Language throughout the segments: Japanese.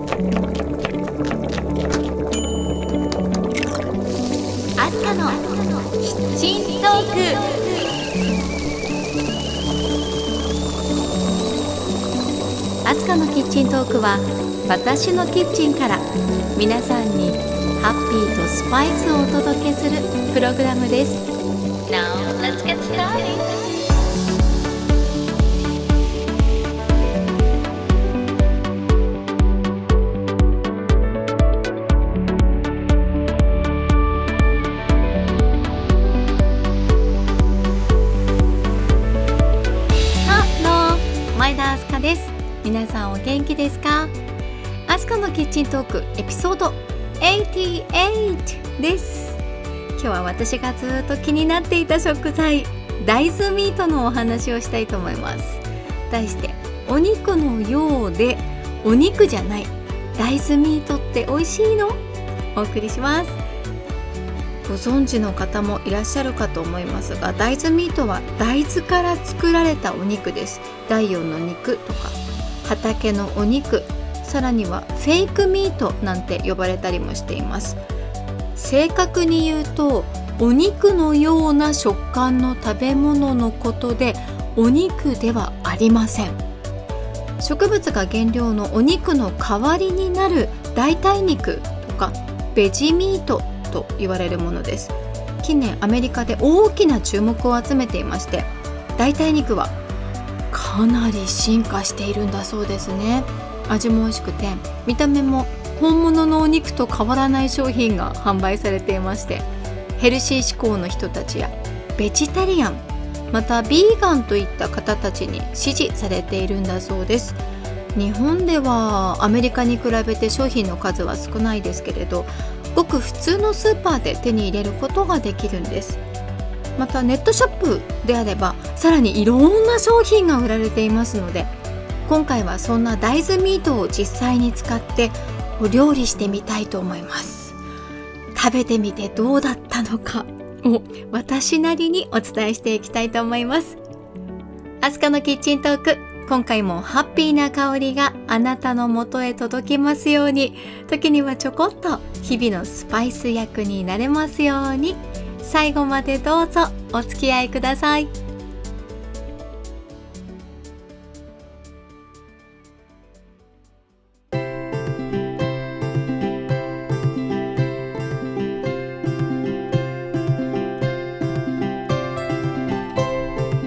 アスカのキッチントーク。アスカのキッチントークは私のキッチンから皆さんにハッピーとスパイスをお届けするプログラムです。Now 皆さんお元気ですか？アスカのキッチントークエピソード88です。今日は私がずっと気になっていた食材大豆ミートのお話をしたいと思います。題してお肉のようでお肉じゃない大豆ミートって美味しいの？お送りします。ご存知の方もいらっしゃるかと思いますが大豆ミートは大豆から作られたお肉です。第4の肉とか畑のお肉さらにはフェイクミートなんて呼ばれたりもしています。正確に言うとお肉のような食感の食べ物のことでお肉ではありません。植物が原料のお肉の代わりになる代替肉とかベジミートと言われるものです。近年アメリカで大きな注目を集めていまして代替肉はかなり進化しているんだそうですね。味も美味しくて見た目も本物のお肉と変わらない商品が販売されていましてヘルシー志向の人たちやベジタリアンまたビーガンといった方たちに支持されているんだそうです。日本ではアメリカに比べて商品の数は少ないですけれどごく普通のスーパーで手に入れることができるんです。またネットショップであればさらにいろんな商品が売られていますので今回はそんな大豆ミートを実際に使ってお料理してみたいと思います。食べてみてどうだったのかを私なりにお伝えしていきたいと思います。アスカのキッチントーク今回もハッピーな香りがあなたの元へ届きますように。時にはちょこっと日々のスパイス役になれますように最後までどうぞお付き合いください。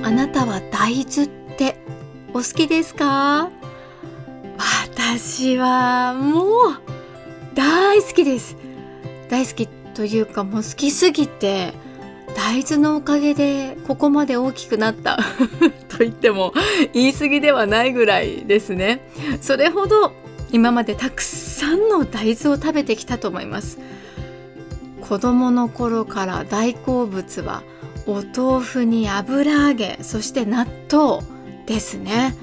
あなたは大豆ってお好きですか？私はもう大好きです。大好きというかもう好きすぎて大豆のおかげでここまで大きくなった と言っても言い過ぎではないぐらいですね。それほど今までたくさんの大豆を食べてきたと思います。子供の頃から大好物はお豆腐に油揚げそして納豆ですね。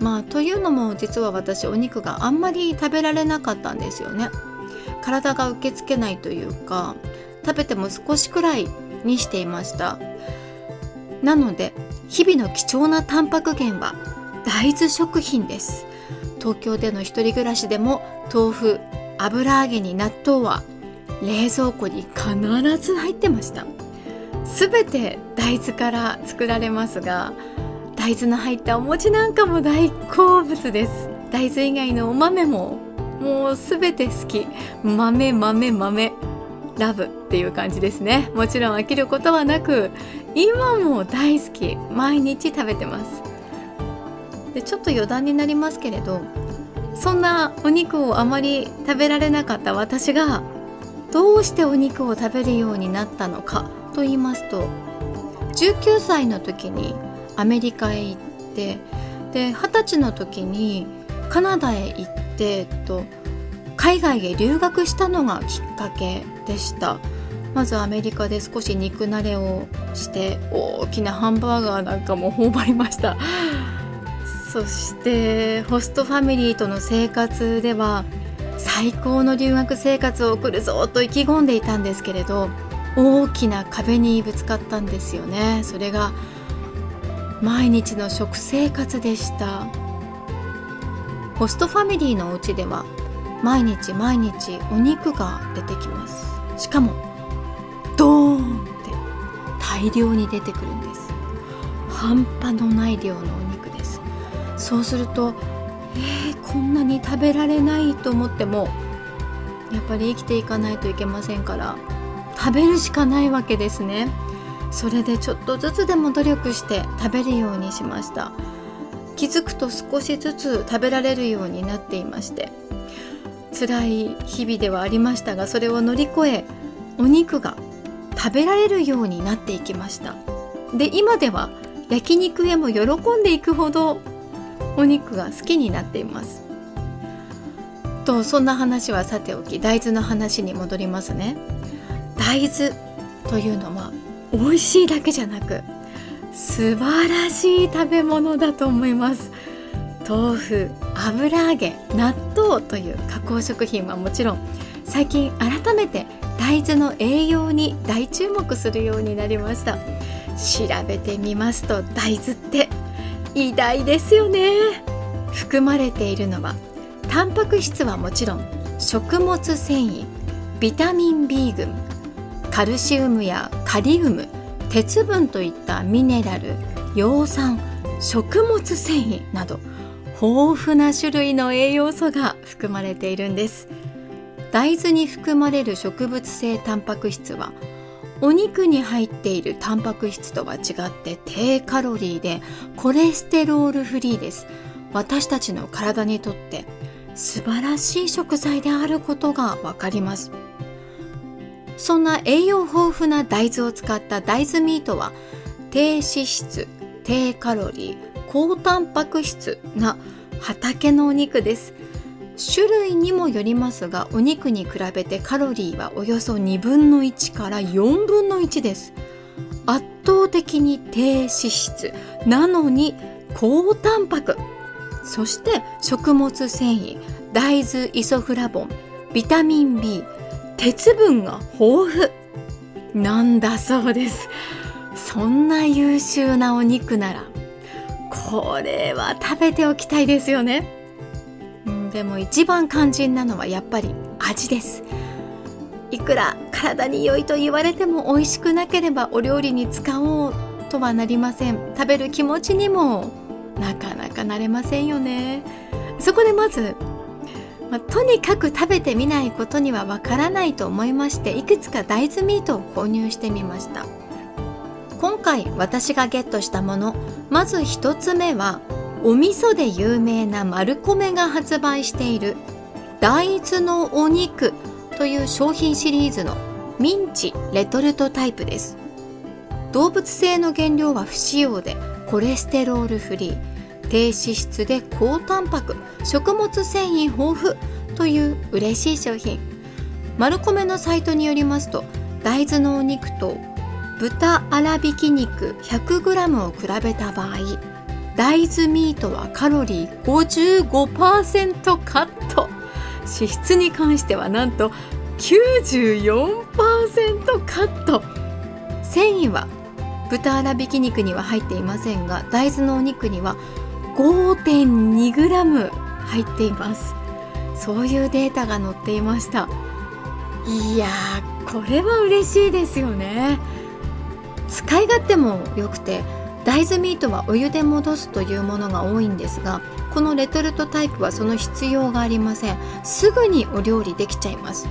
まあというのも実は私お肉があんまり食べられなかったんですよね。体が受け付けないというか食べても少しくらいにしていました。なので日々の貴重なタンパク源は大豆食品です。東京での一人暮らしでも豆腐油揚げに納豆は冷蔵庫に必ず入ってました。全て大豆から作られますが大豆の入ったお餅なんかも大好物です。大豆以外のお豆ももう全て好き。豆豆豆。ラブっていう感じですね。もちろん飽きることはなく今も大好き。毎日食べてます。でちょっと余談になりますけれどそんなお肉をあまり食べられなかった私がどうしてお肉を食べるようになったのかと言いますと19歳の時にアメリカへ行ってで二十歳の時にカナダへ行ってと海外へ留学したのがきっかけでした。まずアメリカで少し肉慣れをして大きなハンバーガーなんかも頬張りました。そしてホストファミリーとの生活では最高の留学生活を送るぞと意気込んでいたんですけれど大きな壁にぶつかったんですよね。それが毎日の食生活でした。ホストファミリーのお家では毎日毎日お肉が出てきます。しかもドーンって大量に出てくるんです。半端のない量のお肉です。そうするとえー、こんなに食べられないと思ってもやっぱり生きていかないといけませんから食べるしかないわけですね。それでちょっとずつでも努力して食べるようにしました。気づくと少しずつ食べられるようになっていまして。辛い日々ではありましたがそれを乗り越えお肉が食べられるようになっていきました。で今では焼肉へも喜んでいくほどお肉が好きになっています。とそんな話はさておき大豆の話に戻りますね。大豆というのは美味しいだけじゃなく素晴らしい食べ物だと思います。豆腐油揚げ納豆という加工食品はもちろん最近改めて大豆の栄養に大注目するようになりました。調べてみますと大豆って偉大ですよね。含まれているのはタンパク質はもちろん食物繊維ビタミン B 群カルシウムやカリウム鉄分といったミネラル葉酸食物繊維など豊富な種類の栄養素が含まれているんです。大豆に含まれる植物性タンパク質はお肉に入っているタンパク質とは違って低カロリーでコレステロールフリーです。私たちの体にとって素晴らしい食材であることがわかります。そんな栄養豊富な大豆を使った大豆ミートは低脂質低カロリー高タンパク質な畑のお肉です。種類にもよりますがお肉に比べてカロリーはおよそ2分の1から4分の1です。圧倒的に低脂質なのに高タンパク。そして食物繊維大豆イソフラボンビタミン B 鉄分が豊富なんだそうです。そんな優秀なお肉ならこれは食べておきたいですよね、うん、でも一番肝心なのはやっぱり味です。いくら体に良いと言われても美味しくなければお料理に使おうとはなりません。食べる気持ちにもなかなかなれませんよね。そこでまず、まあ、とにかく食べてみないことにはわからないと思いましていくつか大豆ミートを購入してみました。今回私がゲットしたものまず1つ目はお味噌で有名なマルコメが発売している大豆のお肉という商品シリーズのミンチレトルトタイプです。動物性の原料は不使用でコレステロールフリー。低脂質で高タンパク食物繊維豊富という嬉しい商品。マルコメのサイトによりますと大豆のお肉と豚粗挽き肉 100g を比べた場合大豆ミートはカロリー55%カット。脂質に関してはなんと94%カット。繊維は豚粗挽き肉には入っていませんが大豆のお肉には 5.2g 入っています。そういうデータが載っていました。いやーこれは嬉しいですよね。使い勝手も良くて大豆ミートはお湯で戻すというものが多いんですがこのレトルトタイプはその必要がありません。すぐにお料理できちゃいます。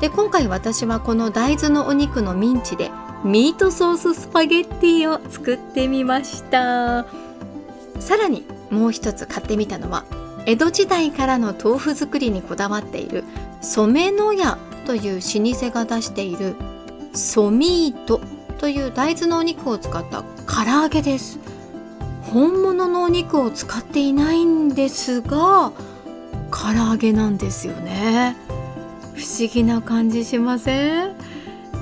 で今回私はこの大豆のお肉のミンチでミートソーススパゲッティを作ってみました。さらにもう一つ買ってみたのは江戸時代からの豆腐作りにこだわっている染野屋という老舗が出しているソミートという大豆のお肉を使った唐揚げです。本物のお肉を使っていないんですが唐揚げなんですよね。不思議な感じしません？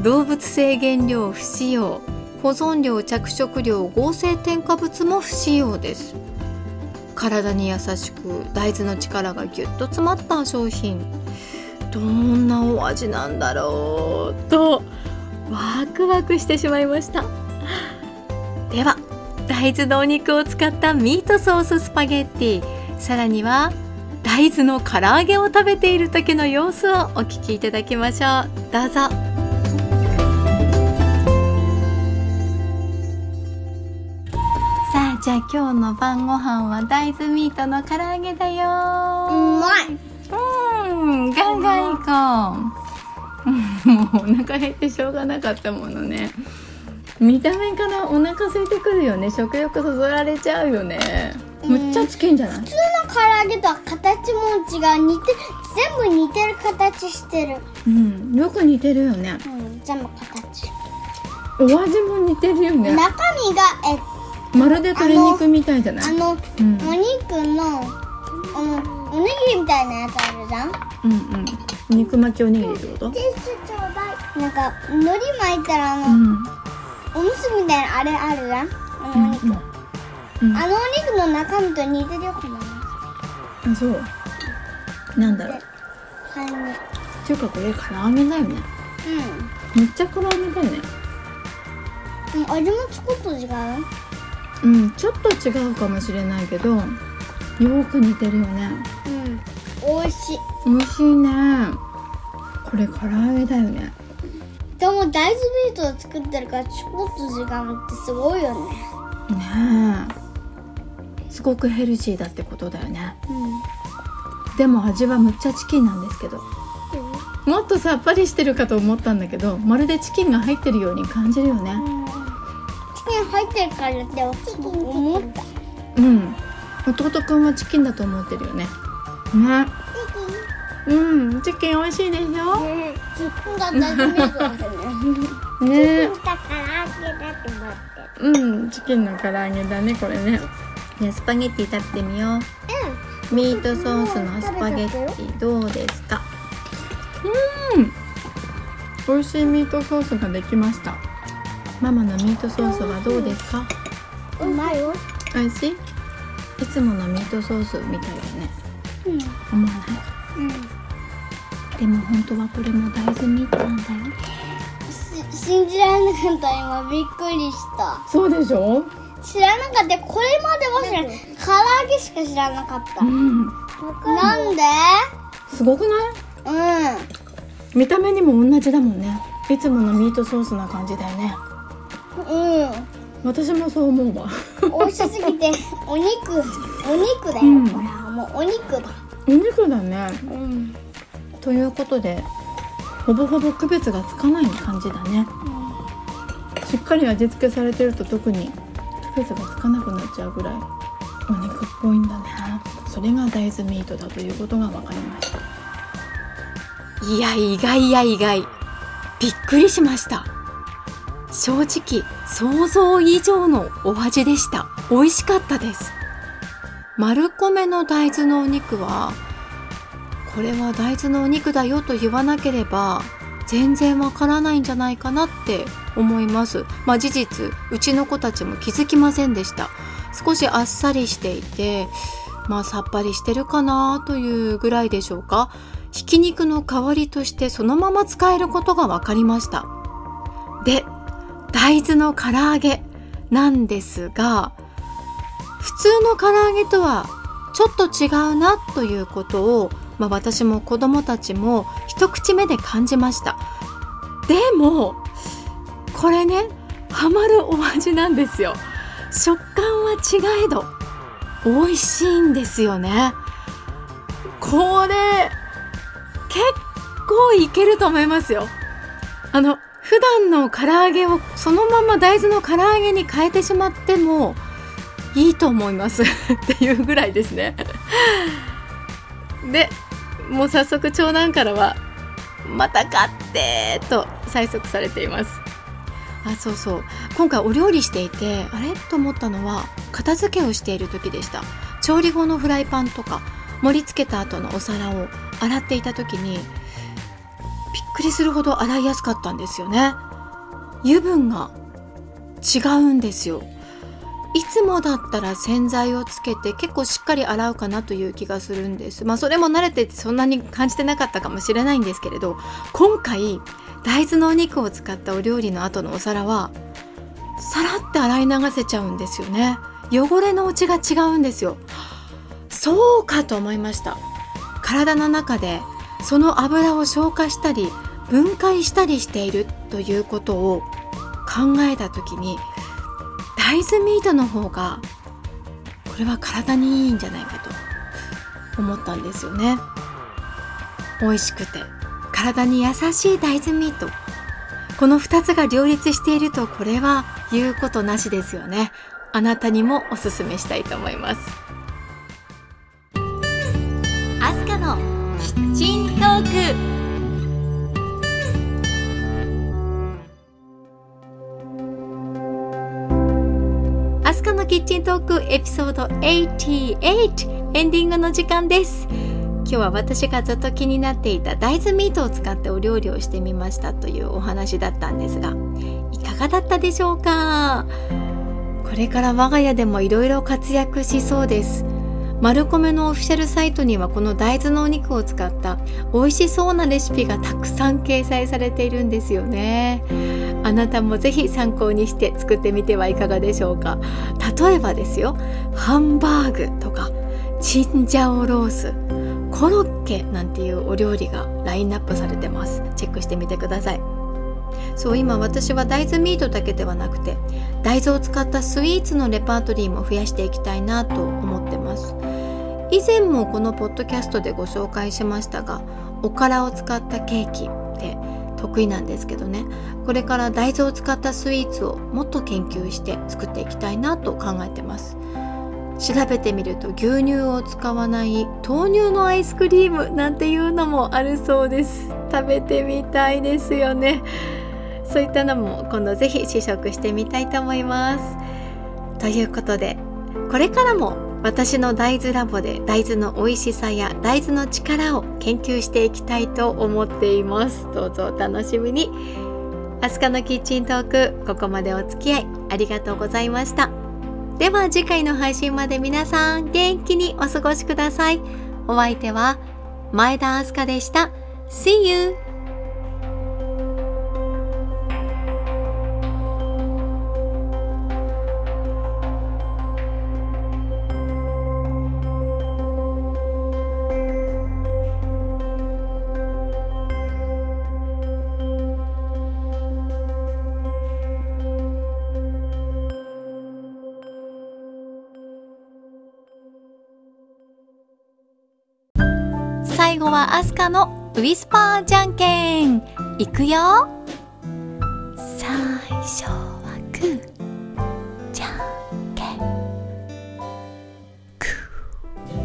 動物性原料不使用保存料着色料合成添加物も不使用です。体に優しく大豆の力がぎゅっと詰まった商品。どんなお味なんだろうとワクワクしてしまいました。では大豆のお肉を使ったミートソーススパゲッティ。さらには大豆の唐揚げを食べている時の様子をお聞きいただきましょう。どうぞ。じゃあ今日の晩ご飯は大豆ミートの唐揚げだよ。うまい。うんガンガンいこう。もうお腹減ってしょうがなかったものね。見た目からお腹空いてくるよね。食欲そそられちゃうよね。むっちゃチキンじゃない？普通の唐揚げとは形も違う。似て全部似てる形してる。うんよく似てるよね。うん全部形。お味も似てるよね。中身がえまるで鶏肉みたいじゃない？あの、うん。お肉のあのおにぎりみたいなやつあるじゃん？うんうん。肉巻きおにぎりってこと？なんか海苔巻いたらあの、うん。おむすびみたいなあれあるじゃん？あのお肉、うん。うんあのお肉の中身と似てるよこのあそう。なんだろう。感じっていうかこれ唐揚げだよね。めっちゃ唐揚げだよね。うん、うん、味もちょっと違う？うんちょっと違うかもしれないけどよーく似てるよね。うん。美味しい。美味しいね。これ唐揚げだよね。でも大豆ミートを作ってるからちょっと違うってすごいよね。ねえ。すごくヘルシーだってことだよね。うん。でも味はむっちゃチキンなんですけど。もっとさっぱりしてるかと思ったんだけどまるでチキンが入ってるように感じるよね。チキン入ってるからって思った。うん。弟くんはチキンだと思ってるよね。ね。うん。チキン美味しいでしょ？チキンが大豆ミートだったねねだから揚げだと思ってうん。チキンの唐揚げだねこれね。ねスパゲッティ食べてみよう。ミートソースのスパゲッティどうですか？うん。美味しいミートソースができましたママのミートソースはどうですか？うまいよ。美味しい？いつものミートソースみたいだね。うん。思わない？うん。でも本当はこれも大豆ミートなんだよ。し信じられなかった。今びっくりした。そうでしょ？知らなかった。これまでは知らない。唐揚げしか知らなかった。うん。なんで？すごくない？うん。見た目にも同じだもんね。いつものミートソースな感じだよねう私もそう思うわ。ん美味しすぎてお肉お肉だよ、うん。これはもうお肉だ。お肉だね。うん。ということでほぼほぼ区別がつかない感じだね。しっかり味付けされてると特に区別がつかなくなっちゃうぐらいお肉っぽいんだね。それが大豆ミートだということが分かりました。いや意外や意外。びっくりしました正直想像以上のお味でした。美味しかったです。丸米の大豆のお肉はこれは大豆のお肉だよと言わなければ全然わからないんじゃないかなって思います。まあ事実うちの子たちも気づきませんでした。少しあっさりしていてまあさっぱりしてるかなというぐらいでしょうか。ひき肉の代わりとしてそのまま使えることが分かりました。で大豆の唐揚げなんですが普通の唐揚げとはちょっと違うなということを、まあ、私も子供たちも一口目で感じました。でもこれねハマるお味なんですよ。食感は違えど美味しいんですよね。これ結構いけると思いますよ。あの普段の唐揚げをそのまま大豆の唐揚げに変えてしまってもいいと思います。っていうぐらいですね。でもう早速長男からは「また買って!」と催促されています。あそうそう。今回お料理していてあれ？と思ったのは片付けをしている時でした。調理後のフライパンとか盛り付けた後のお皿を洗っていた時にくりするほど洗いやすかったんですよね。油分が違うんですよ。いつもだったら洗剤をつけて結構しっかり洗うかなという気がするんです。まあそれも慣れててそんなに感じてなかったかもしれないんですけれど今回大豆のお肉を使ったお料理の後のお皿はさらって洗い流せちゃうんですよね。汚れの落ちが違うんですよ。そうかと思いました。体の中でその油を消化したり分解したりしているということを考えた時に大豆ミートの方がこれは体にいいんじゃないかと思ったんですよね。美味しくて。体に優しい大豆ミート。この2つが両立しているとこれは言うことなしですよね。あなたにもおすすめしたいと思います。キッチントークエピソード88エンディングの時間です。今日は私がずっと気になっていた大豆ミートを使ってお料理をしてみましたというお話だったんですがいかがだったでしょうか？これから我が家でもいろいろ活躍しそうです。マルコメのオフィシャルサイトにはこの大豆のお肉を使った美味しそうなレシピがたくさん掲載されているんですよね。あなたもぜひ参考にして作ってみてはいかがでしょうか。例えばですよハンバーグとかチンジャオロースコロッケなんていうお料理がラインナップされてます。チェックしてみてください。そう今私は大豆ミートだけではなくて大豆を使ったスイーツのレパートリーも増やしていきたいなと思ってます。以前もこのポッドキャストでご紹介しましたがおからを使ったケーキって得意なんですけどね。これから大豆を使ったスイーツをもっと研究して作っていきたいなと考えてます。調べてみると牛乳を使わない豆乳のアイスクリームなんていうのもあるそうです。食べてみたいですよね。そういったのも今度ぜひ試食してみたいと思います。ということでこれからも私の大豆ラボで大豆の美味しさや大豆の力を研究していきたいと思っています。どうぞお楽しみに。アスカのキッチントークここまでお付き合いありがとうございました。では次回の配信まで皆さん元気にお過ごしください。お相手は前田明日香でした。See you! 最後はアスカのウィスパーじゃんけん。いくよ。最初はグー。じゃんけん。グー。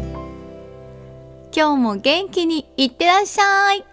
今日も元気にいってらっしゃい。